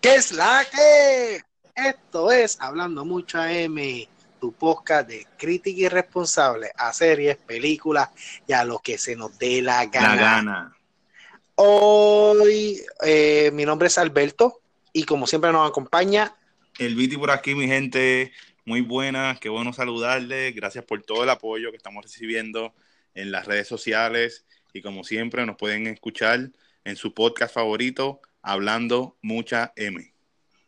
¿Qué es la que? Esto es Hablando Mucho M, tu podcast de crítica irresponsable a series, películas y a lo que se nos dé la gana. La gana. Hoy eh, mi nombre es Alberto y como siempre nos acompaña El Viti por aquí, mi gente. Muy buena, qué bueno saludarles. Gracias por todo el apoyo que estamos recibiendo en las redes sociales. Y como siempre, nos pueden escuchar en su podcast favorito, Hablando Mucha M.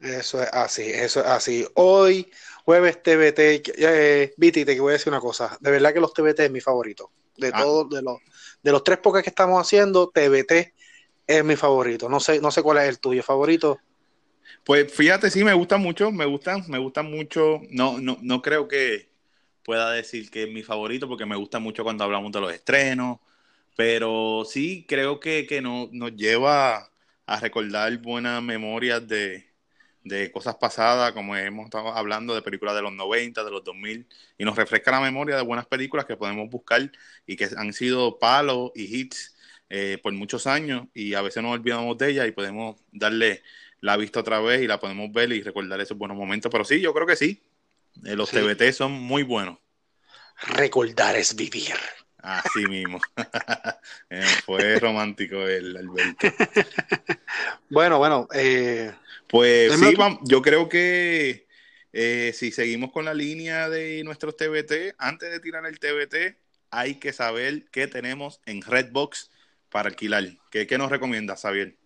Eso es así, eso es así. Hoy, jueves TBT, eh, Viti, te voy a decir una cosa. De verdad que los TBT es mi favorito. De Ah. todos, de los, de los tres podcasts que estamos haciendo, TBT es mi favorito. No sé, no sé cuál es el tuyo favorito. Pues fíjate, sí, me gusta mucho, me gustan, me gustan mucho. No, no, no creo que pueda decir que es mi favorito porque me gusta mucho cuando hablamos de los estrenos, pero sí creo que, que no, nos lleva a recordar buenas memorias de, de cosas pasadas, como hemos estado hablando de películas de los 90, de los 2000, y nos refresca la memoria de buenas películas que podemos buscar y que han sido palos y hits eh, por muchos años y a veces nos olvidamos de ellas y podemos darle la vista otra vez y la podemos ver y recordar esos buenos momentos. Pero sí, yo creo que sí. Eh, los Sí. TBT son muy buenos. Recordar es vivir. Así mismo. Eh, fue romántico el Alberto. Bueno, bueno, eh, Pues sí, otro. vam- yo creo que eh, si seguimos con la línea de nuestros TBT, antes de tirar el TBT, hay que saber qué tenemos en Redbox para alquilar. ¿Qué, qué nos recomiendas, Xavier?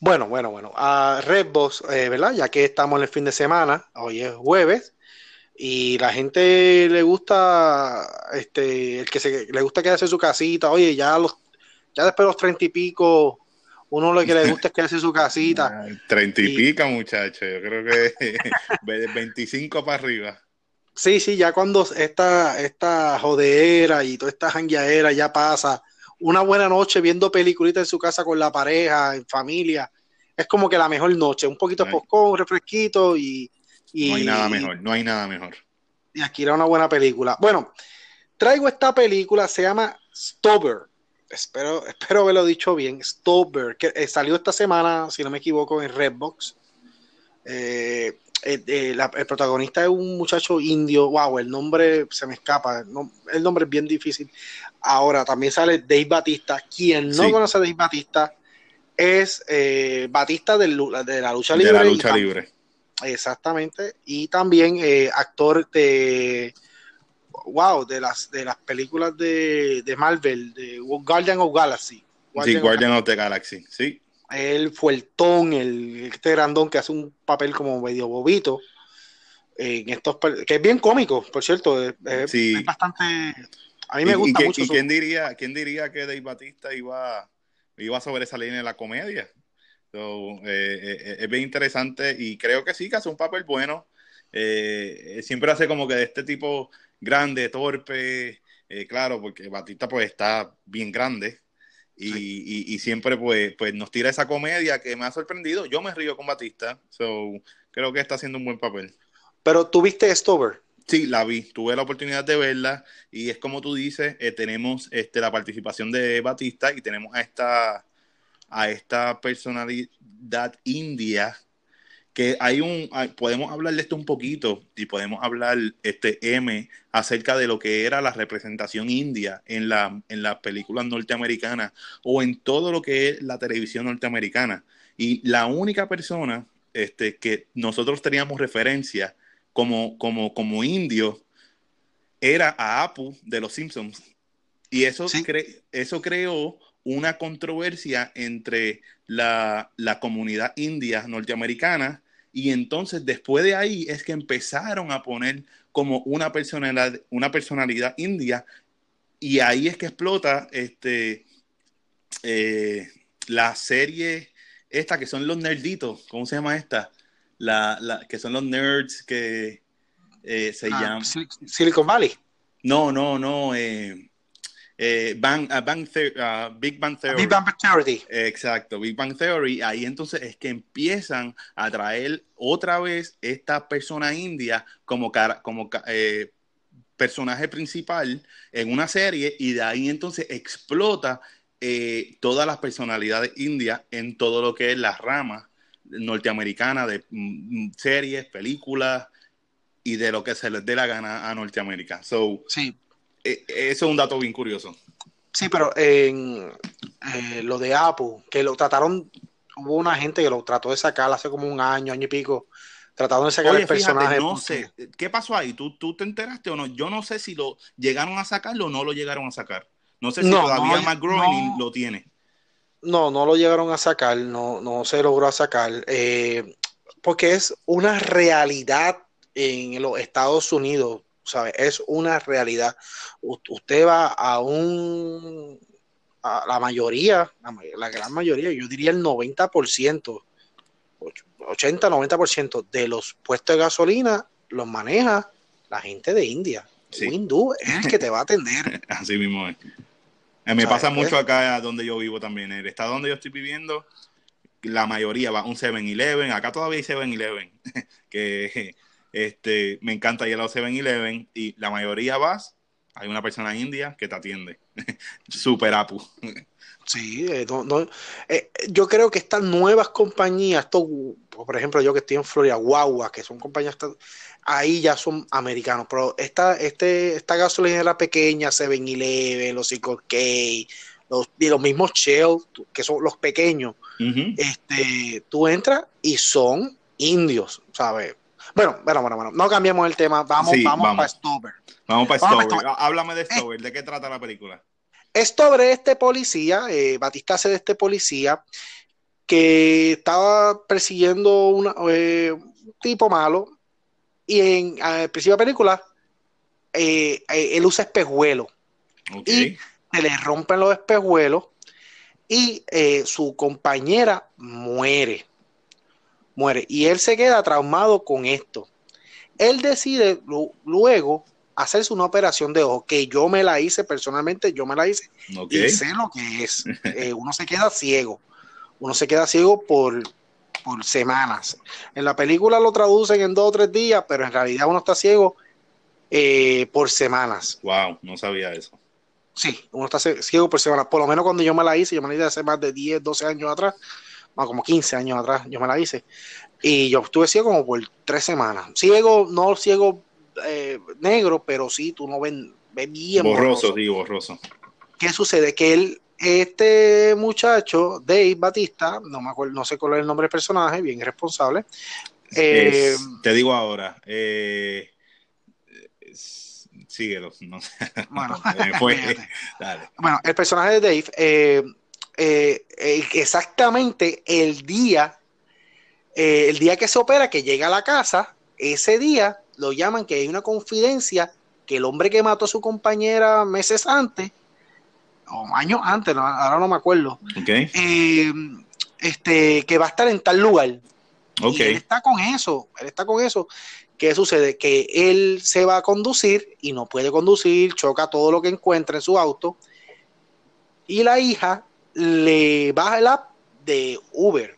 bueno, bueno, bueno. A Redbox, eh, ¿verdad? Ya que estamos en el fin de semana, hoy es jueves, y la gente le gusta, este, el que se, le gusta quedarse en su casita, oye, ya los, ya después de los treinta y pico, uno lo que le gusta es quedarse en su casita. Ay, Treinta y Y- pica, muchachos. Yo creo que de 25 para arriba. Sí, sí, ya cuando esta, esta jodeera y toda esta jangueadera ya pasa, una buena noche viendo peliculitas en su casa con la pareja, en familia, es como que la mejor noche, un poquito de un refresquito y, y, No hay nada mejor, no hay nada mejor. y aquí era una buena película. Bueno, traigo esta película, se llama Stober. Espero, espero haberlo dicho bien. Stober, que eh, salió esta semana, si no me equivoco, en Redbox. Eh, eh, eh, la- el protagonista es un muchacho indio. Wow, el nombre se me escapa. no- el nombre es bien difícil. Ahora también sale Dave Batista. Quien no Sí. conoce a Dave Batista es Batista de la lucha De la libre. Exactamente. Y también eh, actor de wow, de las de las películas de, de Marvel, de Guardian of Galaxy. Sí, Guardian of- Guardian of the Galaxy. Sí, Él fue el ton, el este grandón que hace un papel como medio bobito. En estos que es bien cómico, por cierto. Es, Sí. es bastante. A mí ¿Y, me y gusta mucho. y quién diría, quién diría que Dave Batista iba, iba a sobresalir en la comedia? So, eh, eh, es bien interesante y creo que sí, que hace un papel bueno. Eh, eh, siempre hace como que de este tipo grande, torpe, eh, claro, porque Batista pues está bien grande y, y- y siempre pues, pues nos tira esa comedia que me ha sorprendido. Yo me río con Batista, so, creo que está haciendo un buen papel. Pero tú viste Stover. Sí, la vi, tuve la oportunidad de verla y es como tú dices, eh, tenemos este, la participación de Batista y tenemos a esta, a esta personalidad india que hay un, hay- podemos hablar de esto un poquito y podemos hablar, este M, acerca de lo que era la representación india en la, en las películas norteamericanas o en todo lo que es la televisión norteamericana. Y la única persona este, que nosotros teníamos referencia como, como, como indio era a Apu de los Simpsons. Y eso, Sí. cre- eso creó una controversia entre la, la comunidad india norteamericana y entonces después de ahí es que empezaron a poner como una personalidad, una personalidad india y ahí es que explota este, eh, la serie esta que son los nerditos, ¿cómo se llama esta? La, la, que son los nerds que eh, se Ah, llaman... Sil- Silicon Valley. No, no, no. Eh, eh, Bang, Big Bang Theory. Big Bang Theory. Exacto, Big Bang Theory. Ahí entonces es que empiezan a traer otra vez esta persona india como, cara, como eh, personaje principal en una serie y de ahí entonces explota eh, todas las personalidades indias en todo lo que es las ramas norteamericana de mm, series, películas y de lo que se les dé la gana a Norteamérica. So, sí. E, eso es un dato bien curioso. Sí, pero en eh, lo de Apple, que lo trataron, hubo una gente que lo trató de sacar hace como un año, año y pico, tratando de sacar el personaje. no sé, ¿qué pasó ahí? ¿Tú, ¿Tú te enteraste o no? Yo no sé si lo llegaron a sacarlo o no lo llegaron a sacar. No sé si todavía no, lo tiene. No, no lo llegaron a sacar, no, no se logró sacar, eh, porque es una realidad en los Estados Unidos, ¿sabe? Es una realidad. usted va a un, a la mayoría, la, gran mayoría, yo diría el 90%, 80-90% de los puestos de gasolina los maneja la gente de India. Un hindú es el que te va a atender. Así mismo es. Eh, me pasa mucho acá donde yo vivo también. El estado donde yo estoy viviendo, la mayoría va a un 7-Eleven. Acá todavía hay 7-Eleven. que este, me encanta ir a los 7-Eleven. Y la mayoría vas, hay una persona india que te atiende. Super apu. Sí, eh, eh, yo creo que estas nuevas compañías, por ejemplo, yo que estoy en Florida, Guagua, que son compañías, ahí ya son americanos, pero esta, este, esta gasolinera pequeña, 7-Eleven, los 5K, los, y los mismos Shell, que son los pequeños, este, tú entras y son indios, ¿sabes? Bueno, bueno, bueno, bueno, no cambiemos el tema, vamos, vamos, para Stover. Vamos para Stover. Háblame de eh, Stover, ¿de qué trata la película? Es sobre este policía, eh, Batista hace de este policía, que estaba persiguiendo eh, un tipo malo y en el principio de la película él usa espejuelos y se le rompen los espejuelos y su compañera muere. Muere. Y él se queda traumado con esto. Él decide luego hacerse una operación de ojo, que yo me la hice personalmente, yo me la hice y sé lo que es. Eh, uno se queda ciego, uno se queda ciego por, por semanas. En la película lo traducen en dos o tres días, pero en realidad uno está ciego eh, por semanas. Wow, no sabía eso. Sí, uno está ciego por semanas. Por lo menos cuando yo me la hice, yo me la hice hace más de 10, 12 años atrás, como 15 años atrás, yo me la hice. Y yo estuve ciego como por tres semanas. Ciego, no ciego eh, negro, pero sí, tú no ves, bien borroso. sí, borroso. ¿Qué sucede? Que él, este muchacho, Dave Batista, no me acuerdo, no sé cuál es el nombre del personaje, bien responsable. Eh, te digo ahora, eh, síguelo, no sé. Bueno, bueno, el personaje de Dave, eh, exactamente el día, el día que se opera, que llega a la casa, ese día lo llaman que hay una confidencia que el hombre que mató a su compañera meses antes, o años antes, ahora no me acuerdo, eh, este, que va a estar en tal lugar. Y él está con eso, él está con eso. ¿Qué sucede? Que él se va a conducir y no puede conducir, choca todo lo que encuentra en su auto. Y la hija le baja el app de Uber.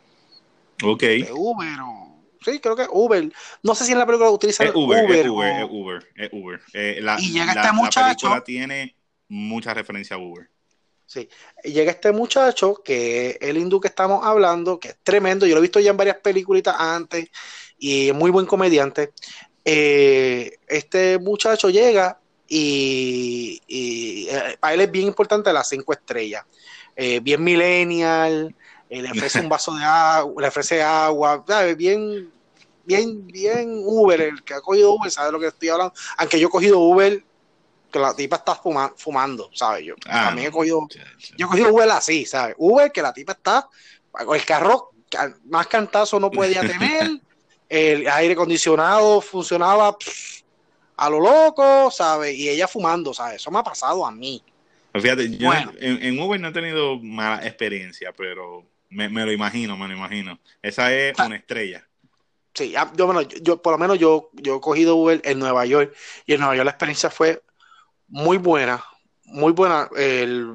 Ok. De Uber o sí, creo que Uber. No sé si en la película utiliza Uber. Uber, es Uber, es Uber, es Uber. Eh, la, y llega este muchacho. La película tiene mucha referencia a Uber. Sí, y llega este muchacho, que es el hindú que estamos hablando, que es tremendo. Yo lo he visto ya en varias películas antes y es muy buen comediante. Eh, este muchacho llega y, eh, para él es bien importante las cinco estrellas. Bien millennial, le ofrece un vaso de agua, le ofrece agua, bien, bien, bien Uber, el que ha cogido Uber sabe lo que estoy hablando, aunque yo he cogido Uber, que la tipa está fumando, ¿sabes? Yo ah, también he cogido, yo he cogido Uber así, ¿sabes? Uber que la tipa está, el carro más cantazo no podía tener, el aire acondicionado funcionaba a lo loco, ¿sabes? Y ella fumando, ¿sabes? Eso me ha pasado a mí. Fíjate, yo en, Uber no he tenido mala experiencia, pero me, lo imagino, me lo imagino. Esa es ah. una estrella. Sí, yo, bueno, yo, por lo menos yo, yo he cogido Uber en Nueva York y en Nueva York la experiencia fue muy buena, muy buena. El,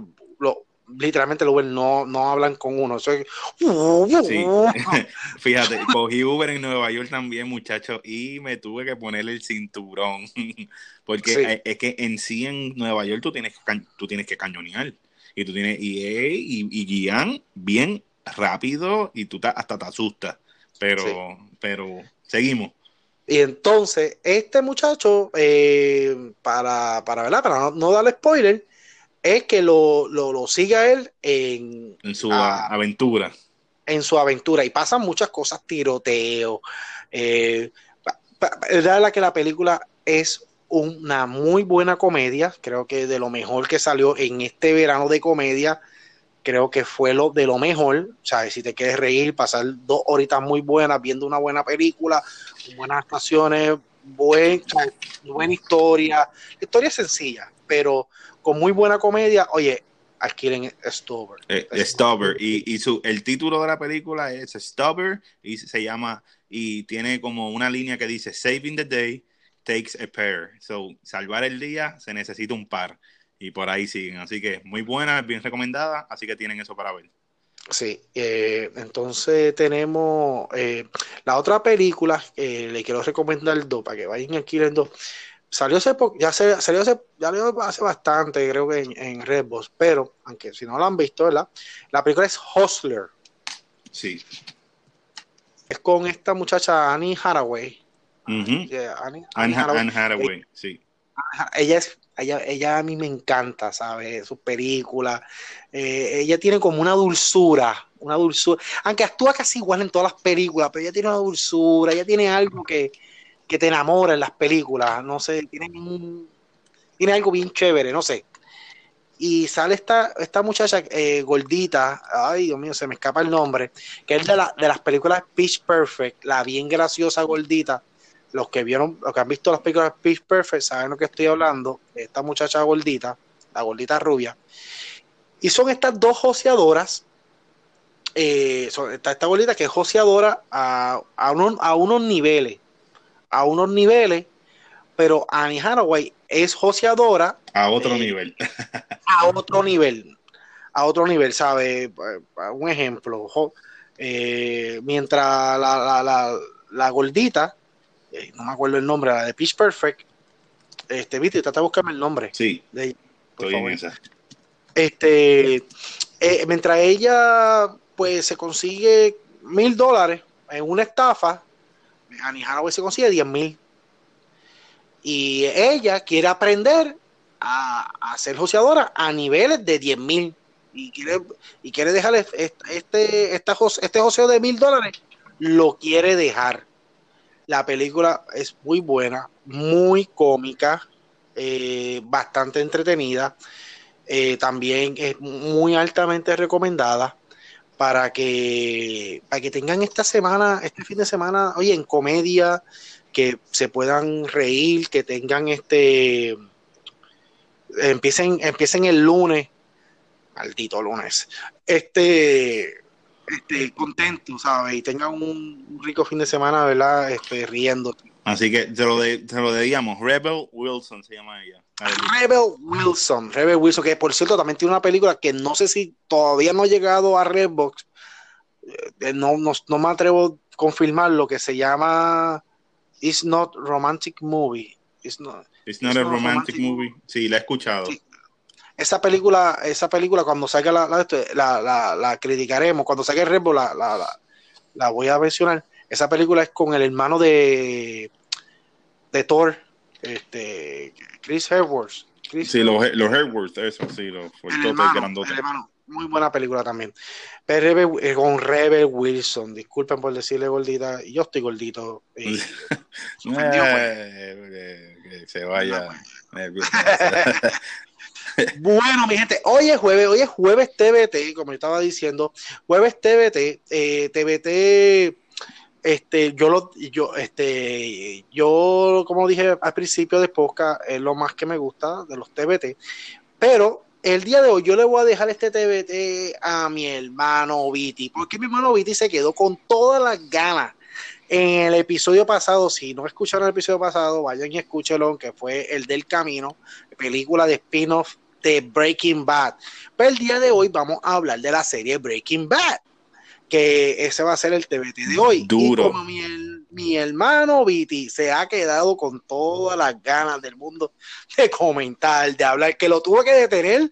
literalmente el Uber no, no hablan con uno. sí. Fíjate, cogí Uber en Nueva York también, muchachos, y me tuve que ponerle el cinturón. Porque es que en sí en Nueva York tú tienes, tú tienes que cañonear. Y tú tienes, y, y, y guían bien rápido y tú hasta te asustas. pero, pero seguimos. Y entonces, este muchacho, eh, para, para, ¿verdad? para no, darle spoiler, es que lo, lo, siga él en, en su aventura. En su aventura. Y pasan muchas cosas, tiroteo. Eh, es verdad que la película es una muy buena comedia. Creo que de lo mejor que salió en este verano de comedia creo que fue lo de lo mejor. O sea, si te quieres reír, pasar dos horitas muy buenas viendo una buena película, buenas actuaciones, buen, buena historia. La historia es sencilla, pero con muy buena comedia. Oye, adquieren Stubber. Eh, Stubber. Y, y su, el título de la película es Stubber y se llama, y tiene como una línea que dice Saving the Day takes a pair. So, salvar el día se necesita un par y por ahí siguen. Así que muy buena, bien recomendada, así que tienen eso para ver. Sí, eh, entonces tenemos eh, la otra película, eh, le quiero recomendar dos para que vayan aquí en dos. Salió hace ya se, salió hace, ya hace bastante, creo que en, en Redbox, pero aunque si no lo han visto, ¿verdad? La película es Hustler. Sí. Es con esta muchacha Annie Haraway. Annie, Haraway, sí. Ella es ella, a mí me encanta, ¿sabes? Sus películas. Eh, ella tiene como una dulzura, una dulzura. Aunque actúa casi igual en todas las películas, pero ella tiene una dulzura, ella tiene algo que, te enamora en las películas. No sé, tiene, tiene algo bien chévere, no sé. Y sale esta, esta muchacha eh, gordita, ay Dios mío, se me escapa el nombre, que es de, la, de las películas Pitch Perfect, la bien graciosa gordita los que vieron, los que han visto las películas Pitch Perfect saben lo que estoy hablando, esta muchacha gordita, la gordita rubia, y son estas dos joseadoras, eh, esta gordita que es joseadora a, a, a unos niveles, a unos niveles, pero Annie Haraway es joseadora a otro eh, nivel. a otro nivel, a otro nivel, ¿sabe? Un ejemplo, eh, mientras la, la, la gordita eh, no me acuerdo el nombre, la de Pitch Perfect. Este, viste, trata de buscarme el nombre. Sí. De ella, estoy en esa. Este, eh, mientras ella, pues, se consigue mil dólares en una estafa, Annie Haraway se consigue diez mil. Y ella quiere aprender a, ser joseadora a niveles de diez mil. Y quiere, y quiere dejar este, este, este joseo de mil dólares, lo quiere dejar la película es muy buena, muy cómica, eh, bastante entretenida. Eh, también es muy altamente recomendada para que, para que tengan esta semana, este fin de semana, oye, en comedia, que se puedan reír, que tengan este, empiecen, empiecen el lunes, maldito lunes, este, este, contento, ¿sabes? Y tengan un, rico fin de semana, ¿verdad? Este, riendo. Así que te lo, de, te lo debíamos. Rebel Wilson se llama ella. Rebel Wilson. Rebel Wilson, que por cierto también tiene una película que no sé si todavía no ha llegado a Redbox. Eh, no, no, no me atrevo a confirmar lo que se llama It's Not Romantic Movie. It's Not, it's not a romantic, movie. Sí, la he escuchado esa película, esa película cuando salga la, la, la, criticaremos, cuando salga el Rebel la, la, voy a mencionar. Esa película es con el hermano de, de Thor, este, Chris Hemsworth. sí, los, los eso, sí, los el hermano, el hermano, muy buena película también. Pero eh, con Rebel Wilson, disculpen por decirle gordita, yo estoy gordito. Y, pues. eh, que, se vaya. bueno, mi gente, hoy es jueves, hoy es jueves TBT, como yo estaba diciendo, jueves TBT, eh, TBT, este, yo lo, yo, este, yo, como dije al principio de podcast, es lo más que me gusta de los TBT, pero el día de hoy yo le voy a dejar este TBT a mi hermano Viti, porque mi hermano Viti se quedó con todas las ganas en el episodio pasado, si no escucharon el episodio pasado, vayan y escúchenlo, que fue el del camino, película de spin-off de Breaking Bad. Pero el día de hoy vamos a hablar de la serie Breaking Bad, que ese va a ser el TBT de hoy. Duro. Y como mi, hermano Viti se ha quedado con todas las ganas del mundo de comentar, de hablar, que lo tuve que detener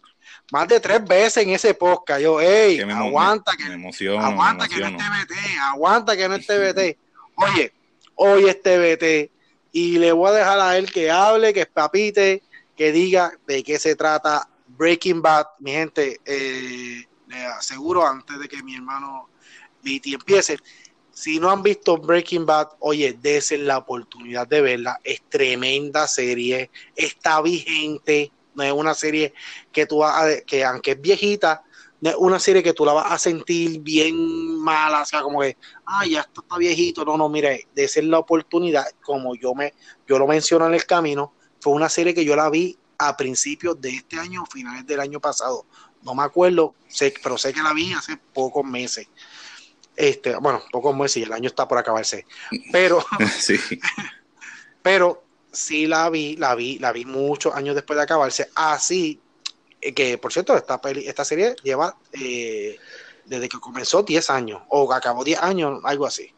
más de tres veces en ese podcast. Yo, hey, aguanta, que, aguanta que no es TBT, aguanta que no es TBT. Oye, hoy es TBT y le voy a dejar a él que hable, que papite, que diga de qué se trata Breaking Bad. Mi gente, eh, le aseguro antes de que mi hermano Viti empiece, si no han visto Breaking Bad, oye, desen la oportunidad de verla. Es tremenda serie, está vigente, no es una serie que tú que aunque es viejita, es una serie que tú la vas a sentir bien mala, o sea, como que, ay, ya esto está viejito. No, no, mire, desen la oportunidad, como yo me, yo lo menciono en el camino, fue una serie que yo la vi a principios de este año, finales del año pasado. No me acuerdo, sé, pero sé que la vi hace pocos meses. Este, bueno, pocos meses, el año está por acabarse. Pero, sí. pero sí la vi, la vi, la vi muchos años después de acabarse. Así que, por cierto, esta, peli, esta serie lleva eh, desde que comenzó 10 años, o acabó 10 años, algo así.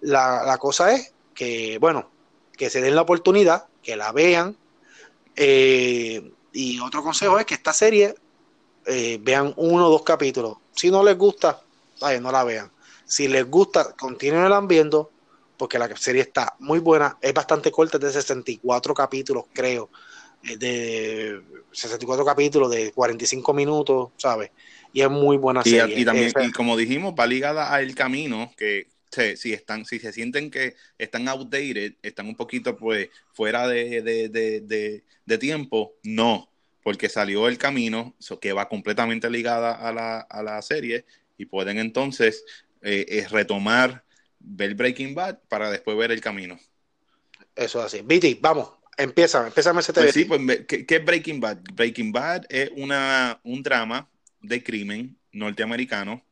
La, la, cosa es que, bueno, que se den la oportunidad, que la vean. Eh, y otro consejo es que esta serie eh, vean uno o dos capítulos. Si no les gusta, no la vean. Si les gusta, continúen viendo, porque la serie está muy buena. Es bastante corta, es de 64 capítulos, creo. De 64 capítulos de 45 minutos, ¿sabes? Y es muy buena y, serie. Y, también, y como dijimos, va ligada al camino, que si están, si se sienten que están outdated, están un poquito pues fuera de, de, de, de tiempo, no, porque salió el camino, que va completamente ligada a la, a la serie, y pueden entonces eh, es retomar, ver Breaking Bad para después ver el camino. Eso es así. Viti, vamos, empieza, empieza ese pues sí, pues, ¿qué, ¿qué, es Breaking Bad? Breaking Bad es una, un drama de crimen norteamericano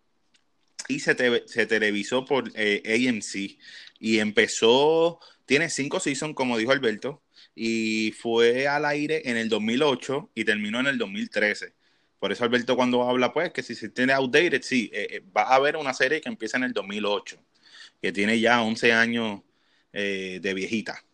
y se, te, se televisó por eh, AMC y empezó, tiene cinco seasons, como dijo Alberto, y fue al aire en el 2008 y terminó en el 2013. Por eso Alberto cuando habla, pues, que si se tiene outdated, sí, eh, eh, va a haber una serie que empieza en el 2008, que tiene ya 11 años eh, de viejita.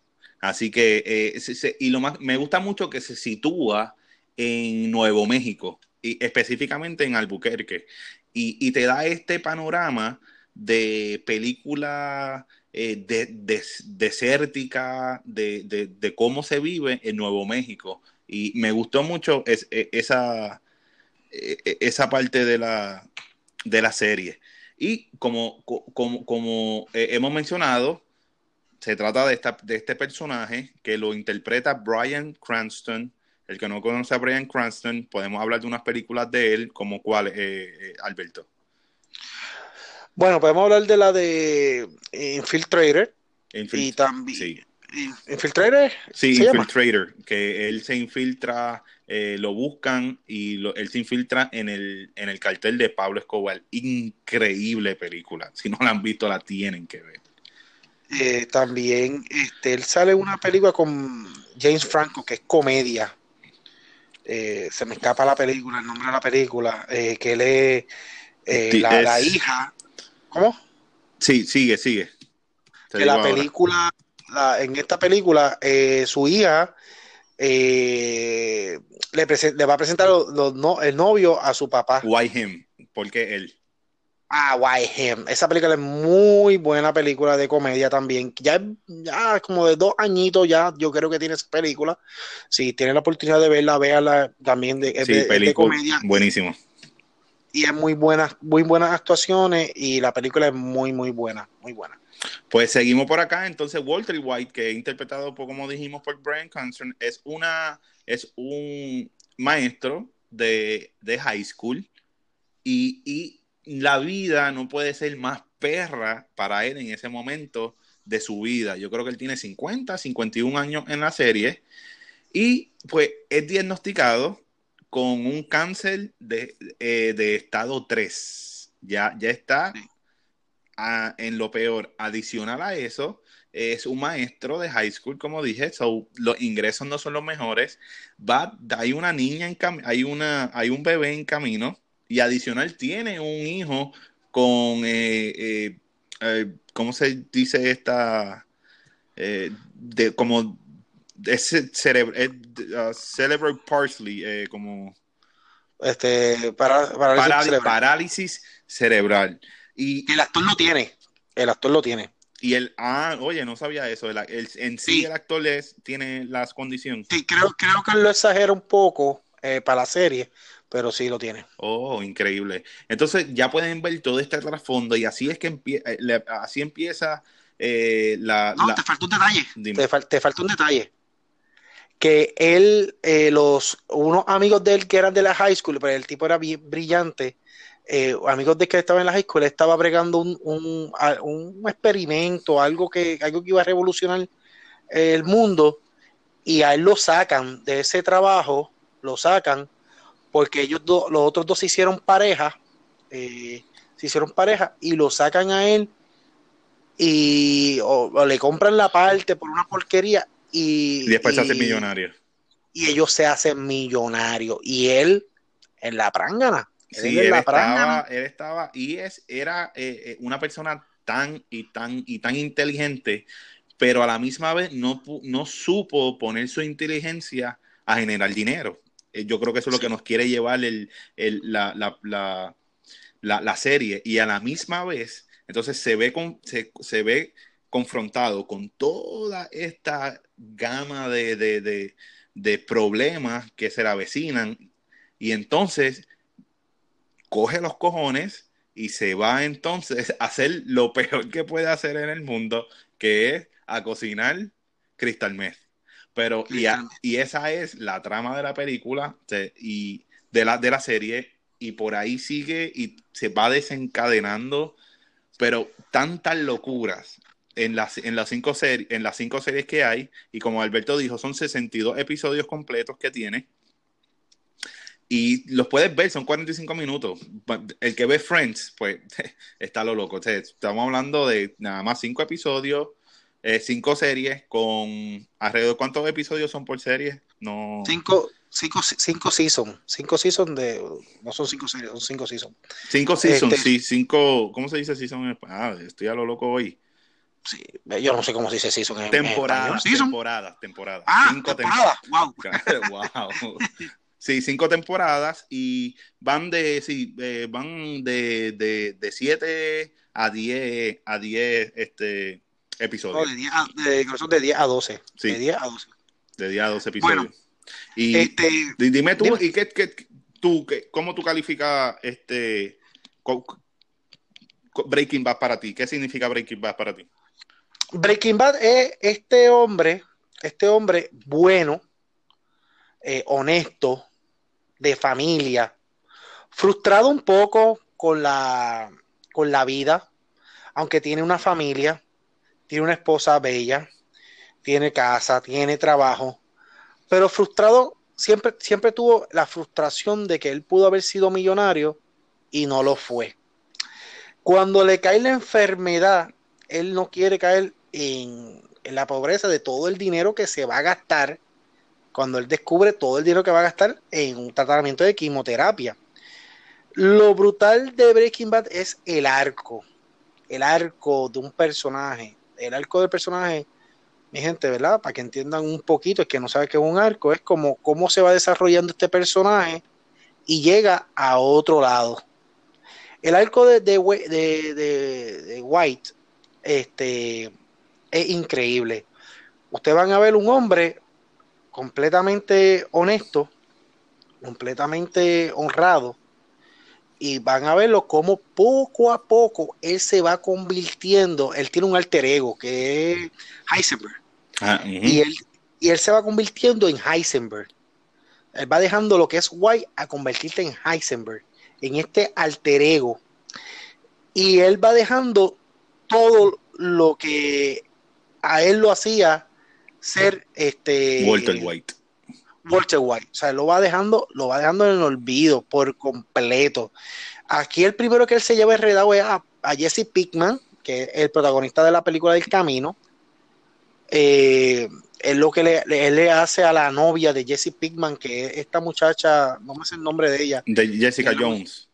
Así que, eh, y lo más, me gusta mucho que se sitúa en Nuevo México, y específicamente en Albuquerque, y, te da este panorama de película eh, de, de, desértica, de, cómo se vive en Nuevo México. Y me gustó mucho es, esa, e, e, esa parte de la, de la serie. Y como, como, como hemos mencionado, se trata de, esta, de este personaje que lo interpreta Brian Cranston. El que no conoce a Brian Cranston, podemos hablar de unas películas de él, como cuál, eh, eh, Alberto. Bueno, podemos hablar de la de Infiltrator. Infil y también. Sí. ¿Infiltrator? Sí, Infiltrator, llama? que él se infiltra, eh, lo buscan y lo, él se infiltra en el, en el cartel de Pablo Escobar. Increíble película. Si no la han visto, la tienen que ver. Eh, también este, él sale en una película con James Franco, que es comedia. Eh, se me escapa la película, el nombre de la película, eh, que él es eh, la, es... la, hija. ¿Cómo? Sí, sigue, sigue. Te que la película, la, en esta película, su hija eh, le, le, va a presentar lo, lo, no, el novio a su papá. Why him? ¿Por qué él? Ah, Why him? Esa película es muy buena película de comedia también. Ya, ya como de dos añitos ya, yo creo que tiene esa película. Si tienen la oportunidad de verla, véanla también de, sí, de, de comedia. Buenísimo y es muy buenas, muy buenas actuaciones y la película es muy, muy buena, muy buena. Pues seguimos por acá, entonces Walter White, que es interpretado por, como dijimos, por Brian Cranston, es una, es un maestro de, de high school y, y la vida no puede ser más perra para él en ese momento de su vida. Yo creo que él tiene 50, 51 años en la serie y pues es diagnosticado con un cáncer de, eh, de estado 3. Ya, ya está a, en lo peor. Adicional a eso, es un maestro de high school, como dije, so, los ingresos no son los mejores. Va, hay una niña en hay una, hay un bebé en camino, y adicional tiene un hijo con eh, eh, eh, ¿cómo se dice esta? de como es cerebro, es, uh, cerebral parsley, eh, como este para, parálisis, parálisis, cerebral. parálisis cerebral. Y el actor no tiene. El actor lo tiene. Y el, ah, oye, no sabía eso. El, el- en sí, Sí. el actor es, tiene las condiciones. Sí, creo, creo que lo exagera un poco eh, para la serie, pero sí lo tiene. Oh, increíble. Entonces ya pueden ver todo este trasfondo y así es que empie- eh, le- así empieza eh, la, No, la- te falta un detalle. Dime. Te, fal- te falta un detalle. Que él, eh, los, unos amigos de él que eran de la high school, pero el tipo era bien brillante, eh, amigos de que estaban en la high school, él estaba bregando un, un, un experimento, algo que, algo que iba a revolucionar el mundo, y a él lo sacan de ese trabajo, lo sacan, porque ellos dos, los otros dos se hicieron pareja, eh, se hicieron pareja, y lo sacan a él y o, o le compran la parte por una porquería y, y después se hace y- millonario. y ellos se hacen millonarios y él en la prángana él Sí, él la estaba, él estaba, y es, era eh, eh, una persona tan y tan y tan inteligente, pero a la misma vez no, no supo poner su inteligencia a generar dinero. Eh, Yo creo que eso es lo que nos quiere llevar el, el- la, la, la, la, serie. Y a la misma vez, entonces se ve, con, se, se ve confrontado con toda esta gama de, de, de, de problemas que se le avecinan. Y entonces coge los cojones y se va entonces a hacer lo peor que puede hacer en el mundo, que es a cocinar Crystal Meth. Pero, y, a- y esa es la trama de la película se- y de la, de la serie, y por ahí sigue y se va desencadenando, pero tantas locuras en las, en las, cinco, seri- en las cinco series que hay, y como Alberto dijo, son 62 episodios completos que tiene. Y los puedes ver, son 45 minutos. El que ve Friends, pues está lo loco. Estamos hablando de nada más cinco episodios, eh, cinco series con alrededor. ¿Cuántos episodios son por serie? No. cinco cinco cinco seasons cinco seasons de no son cinco series son cinco seasons Cinco seasons, Este- sí, cinco. ¿Cómo se dice season en español? Ah, estoy a lo loco hoy. sí, yo no sé cómo se dice season en, en Temporadas. Season. temporadas, temporadas. ah Cinco temporada wow temporadas. wow. Sí, cinco temporadas y van de, sí, eh, van de, de, de siete a diez, a diez este, No, episodios. de 10 a, de, de 10 a 12 Sí. de 10 a 12 De 10 a 12 episodios. Bueno, y este di- dime tú, dime. ¿y qué, qué- tú, qué- cómo tú calificas este Breaking Bad para ti? ¿Qué significa Breaking Bad para ti? Breaking Bad es este hombre, este hombre bueno, eh, honesto, de familia, frustrado un poco con la, con la vida, aunque tiene una familia, tiene una esposa bella, tiene casa, tiene trabajo, pero frustrado siempre, siempre tuvo la frustración de que él pudo haber sido millonario y no lo fue. Cuando le cae la enfermedad, él no quiere caer en, en la pobreza de todo el dinero que se va a gastar cuando él descubre todo el dinero que va a gastar en un tratamiento de quimioterapia. Lo brutal de Breaking Bad es el arco, el arco de un personaje, el arco del personaje, mi gente, ¿verdad? Para que entiendan un poquito, es que no sabe qué es un arco, es como cómo se va desarrollando este personaje y llega a otro lado. El arco de, de, de- de White este, es increíble. Ustedes van a ver un hombre completamente honesto, completamente honrado, y van a verlo como poco a poco él se va convirtiendo, él tiene un alter ego que es Heisenberg, Ah, y él, y él se va convirtiendo en Heisenberg. Él va dejando lo que es White a convertirse en Heisenberg, en este alter ego. Y él va dejando todo lo que a él lo hacía ser este Walter White. Walter White. O sea, lo va dejando, lo va dejando en el olvido por completo. Aquí el primero que él se lleva enredado es a, a Jesse Pickman, que es el protagonista de la película del camino. Eh, es lo que le, él le hace a la novia de Jesse Pickman, que es esta muchacha, no me sé el nombre de ella, De Jessica Que Jones.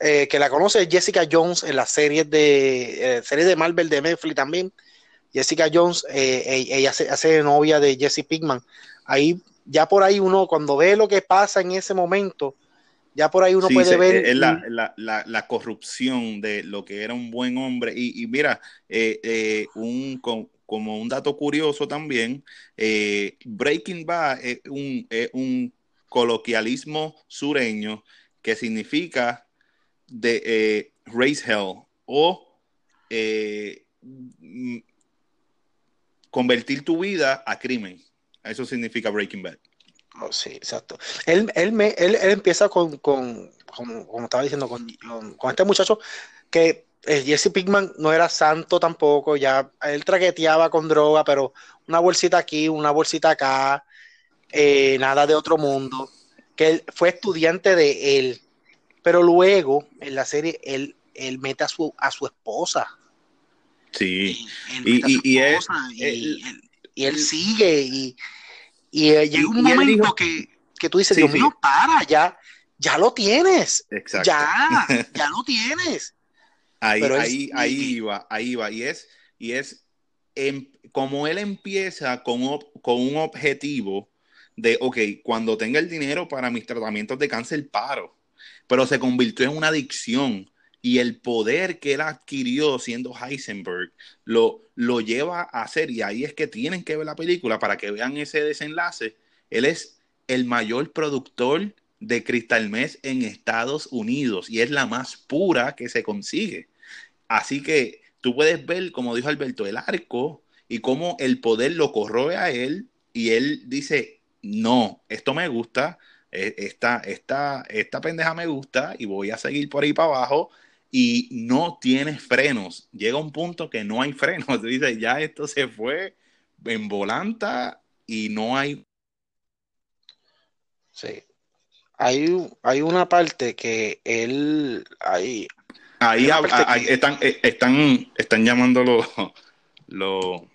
eh, que la conoce Jessica Jones en las series de eh, series de Marvel de Netflix también. Jessica Jones, eh, ella, ella hace, novia de Jesse Pinkman. Ahí, ya por ahí uno, cuando ve lo que pasa en ese momento, Ya por ahí uno puede ver. Es la, la, la, corrupción de lo que era un buen hombre. Y, y mira, eh, eh, un, como un dato curioso también, eh, Breaking Bad es un, es un coloquialismo sureño que significa de raise hell o convertir tu vida a crimen. Eso significa Breaking Bad. Oh, sí, exacto. Él, él, me, él, él empieza con, con, como estaba diciendo, con, con, este muchacho que eh, Jesse Pinkman no era santo tampoco, ya él traqueteaba con droga, pero una bolsita aquí, una bolsita acá, eh, nada de otro mundo, que él fue estudiante de él, pero luego en la serie él, él mete a su, a su esposa. Sí, y, y, él, y, él, sigue y y eh, llega un momento que, que, tú dices, Dios mío, para, ya, ya lo tienes. Exacto. Ya, ya lo tienes. Ahí, ahí, ahí va, ahí va. Y es, y es em, como él empieza con, con un objetivo de, ok, cuando tenga el dinero para mis tratamientos de cáncer, paro. Pero se convirtió en una adicción y el poder que él adquirió siendo Heisenberg lo, lo lleva a hacer, y ahí es que tienen que ver la película para que vean ese desenlace. Él es el mayor productor de Crystal Meth en Estados Unidos y es la más pura que se consigue. Así que tú puedes ver, como dijo Alberto, el arco y cómo el poder lo corroe a él y él dice, no, esto me gusta, e, esta, esta, esta pendeja me gusta y voy a seguir por ahí para abajo y no tienes frenos. Llega un punto que no hay frenos. Dice, ya esto se fue en volanta y no hay. Sí. Hay, hay una parte que él. Ahí. Ahí, están, eh, están, están llamando los. no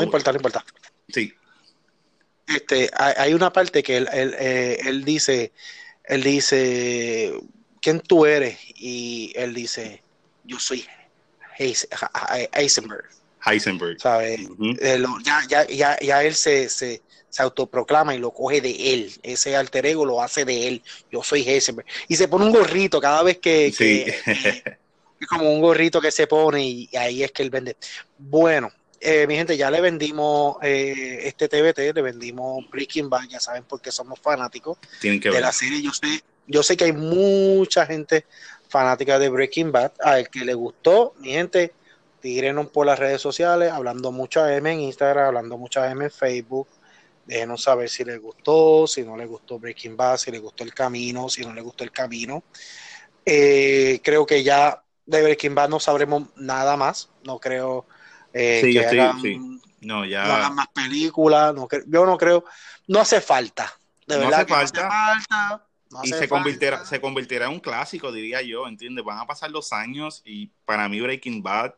importa, no importa. Sí. Este, hay, una parte que él, él, eh, él dice él dice, ¿quién tú eres? Y él dice, yo soy Heisenberg. Heisenberg. ¿Sabes? ya, ya, ya, ya, él se, se, se, autoproclama y lo coge de él. Ese alter ego lo hace de él. Yo soy Heisenberg. Y se pone un gorrito cada vez que... Sí. es como un gorrito que se pone y ahí es que él vende. Bueno, eh, mi gente, ya le vendimos eh, este TBT, le vendimos Breaking Bad, ya saben por qué somos fanáticos de la serie. Yo sé, yo sé que hay mucha gente fanática de Breaking Bad. A el que le gustó, mi gente, tírenos por las redes sociales, hablando mucha M en Instagram, hablando mucha M en Facebook. Déjenos saber si les gustó, si no les gustó Breaking Bad, si les gustó el camino, si no les gustó el camino. Eh, creo que ya de Breaking Bad no sabremos nada más. No creo eh, sí, que hagan, No, ya... más películas. yo no creo, no hace falta. De no verdad hace falta. y se convertirá, se convertirá en un clásico, diría yo, ¿entiendes? Van a pasar los años y para mí Breaking Bad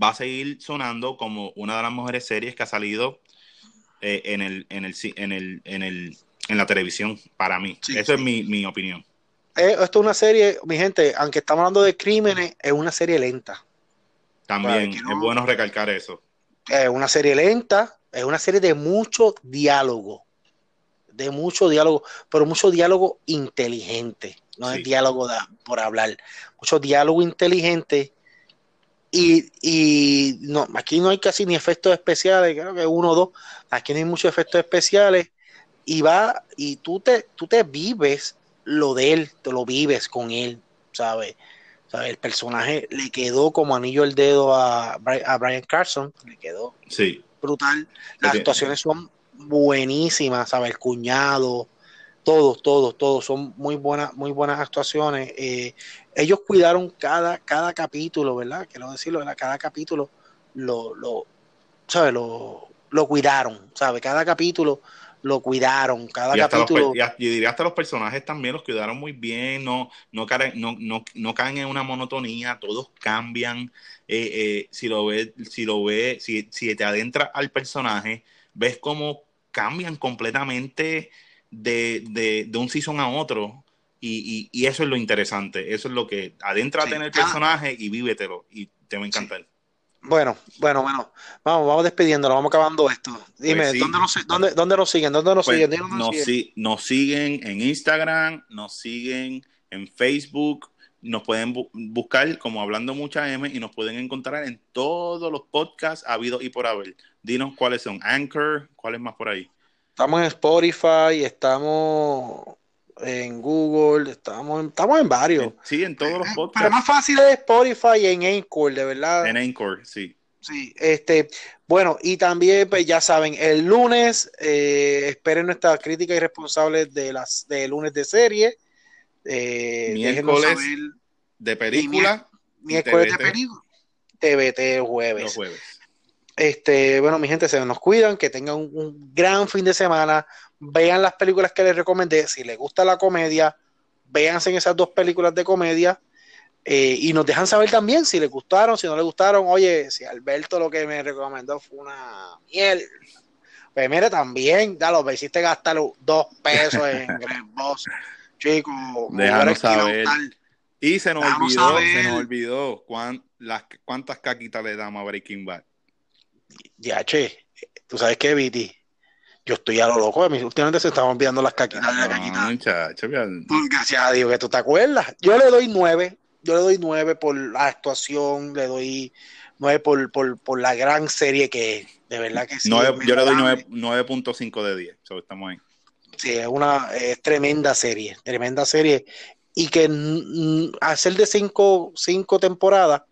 va a seguir sonando como una de las mejores series que ha salido eh, en, el, en, el, en, el, en, el, en la televisión, para mí. Eso es mi, mi opinión. Eh, esto es una serie, mi gente, aunque estamos hablando de crímenes, es una serie lenta. También es bueno recalcar eso. Es una serie lenta, es una serie de mucho diálogo, de mucho diálogo, pero mucho diálogo inteligente, no es diálogo por hablar, mucho diálogo inteligente. Y, y, no, aquí no hay casi ni efectos especiales, creo que uno o dos, aquí no hay muchos efectos especiales, y va, y tú te, tú te vives lo de él, te lo vives con él, ¿sabes? El personaje le quedó como anillo el dedo a, a Brian Carson, le quedó brutal. Las actuaciones son buenísimas, ¿sabes? El cuñado, todos, todos, todos son muy buenas, muy buenas actuaciones. Eh, ellos cuidaron cada, cada capítulo, ¿verdad? Quiero decirlo, ¿verdad? Cada capítulo lo, lo, ¿sabes? Lo, lo cuidaron, ¿sabes? Cada capítulo lo cuidaron, cada capítulo. y, diría hasta los personajes también los cuidaron muy bien, no, no, caen, no, no, no caen en una monotonía, todos cambian. Eh, eh, si lo ves, si lo ves, si, si te adentras al personaje, ves cómo cambian completamente de, de, de un season a otro. Y, y, eso es lo interesante, eso es lo que adentrate en el personaje y vívetelo y te va a encantar. Bueno, bueno, bueno. Vamos, vamos despidiéndolo, vamos acabando esto. Dime, Pues sí. ¿dónde, nos, dónde, ¿dónde nos siguen? ¿Dónde nos Pues, siguen? Dónde nos, siguen. si- nos siguen en Instagram, nos siguen en Facebook, nos pueden bu- buscar como Hablando Mucha M y nos pueden encontrar en todos los podcasts habidos y por haber. Dinos cuáles son. Anchor, cuáles más por ahí. Estamos en Spotify, estamos en Google, estamos en, estamos en varios. Sí, en todos los Eh, Pero podcasts. más fácil es Spotify y en Anchor, de verdad. En Anchor, sí. Sí, este, bueno, y también, pues ya saben, el lunes eh, esperen nuestra crítica irresponsable de las de lunes de serie. Eh, Miércoles. saber De película, miércoles de TBT. película, TBT jueves. los jueves. Este, bueno, mi gente, se nos cuidan, que tengan un, un gran fin de semana. Vean las películas que les recomendé. Si les gusta la comedia, véanse en esas dos películas de comedia. eh, y nos dejan saber también si les gustaron, si no les gustaron. Oye, si Alberto lo que me recomendó fue una miel. Pues mire, también, ya lo me hiciste gastar dos pesos en Boss. Chico, me Déjanos saber. Y se nos olvidó, se nos olvidó cuán- las, cuántas caquitas le damos a Breaking Bad. Ya, che, tú sabes que, Viti, yo estoy a lo loco. de mí Últimamente se están olvidando las caquitas de la No, caquita. muchacho, mira, Pues, gracias a Dios que tú te acuerdas. Yo le doy nueve. Yo le doy nueve por la actuación. Le doy nueve por, por, por la gran serie que es. De verdad que sí. yo le doy memorable. nueve- 9.5 de 10. So, estamos ahí. Sí, es una es tremenda serie. Tremenda serie. Y que hacer de cinco, cinco temporadas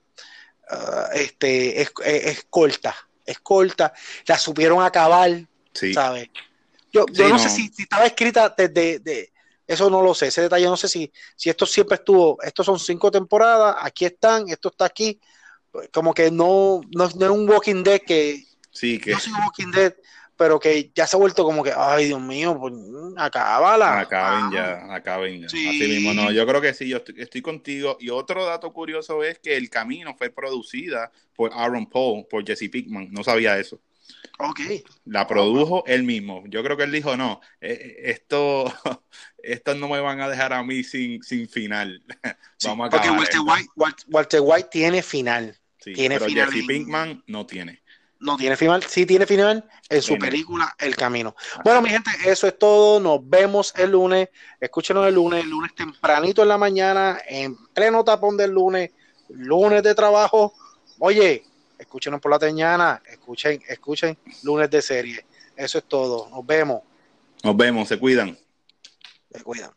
ah, este, es, es- es corta. Es corta. La supieron acabar. Sí. ¿sabes? Yo, yo Sí, no, no. sé si, si estaba escrita desde de, eso no lo sé, ese detalle no sé si, si esto siempre estuvo, estos son cinco temporadas, aquí están, esto está aquí, como que no, no, no es un Walking Dead que, Sí, que yo soy Walking Dead, pero que ya se ha vuelto como que, ay Dios mío, pues acábala. acaben ya, acaben ya. Sí. Así mismo, no, yo creo que sí, yo estoy, estoy contigo. Y otro dato curioso es que El Camino fue producida por Aaron Paul, por Jesse Pickman. No sabía eso. Ok, La produjo él mismo. Yo creo que él dijo, no, eh, eh, esto, estos no me van a dejar a mí sin, sin final. Sí, Vamos a porque acabar Walter. White, Walt- Walter White tiene final, Sí, tiene pero final Jesse en- Pinkman no tiene. no tiene final, sí tiene final en su Tiene. película El Camino. Bueno, mi gente, eso es todo. Nos vemos el lunes. Escúchenos el lunes, el lunes tempranito en la mañana, en pleno tapón del lunes, lunes de trabajo. Oye, escúchenos por la mañana, escuchen, escuchen lunes de serie. Eso es todo. Nos vemos. Nos vemos, se cuidan. Se cuidan.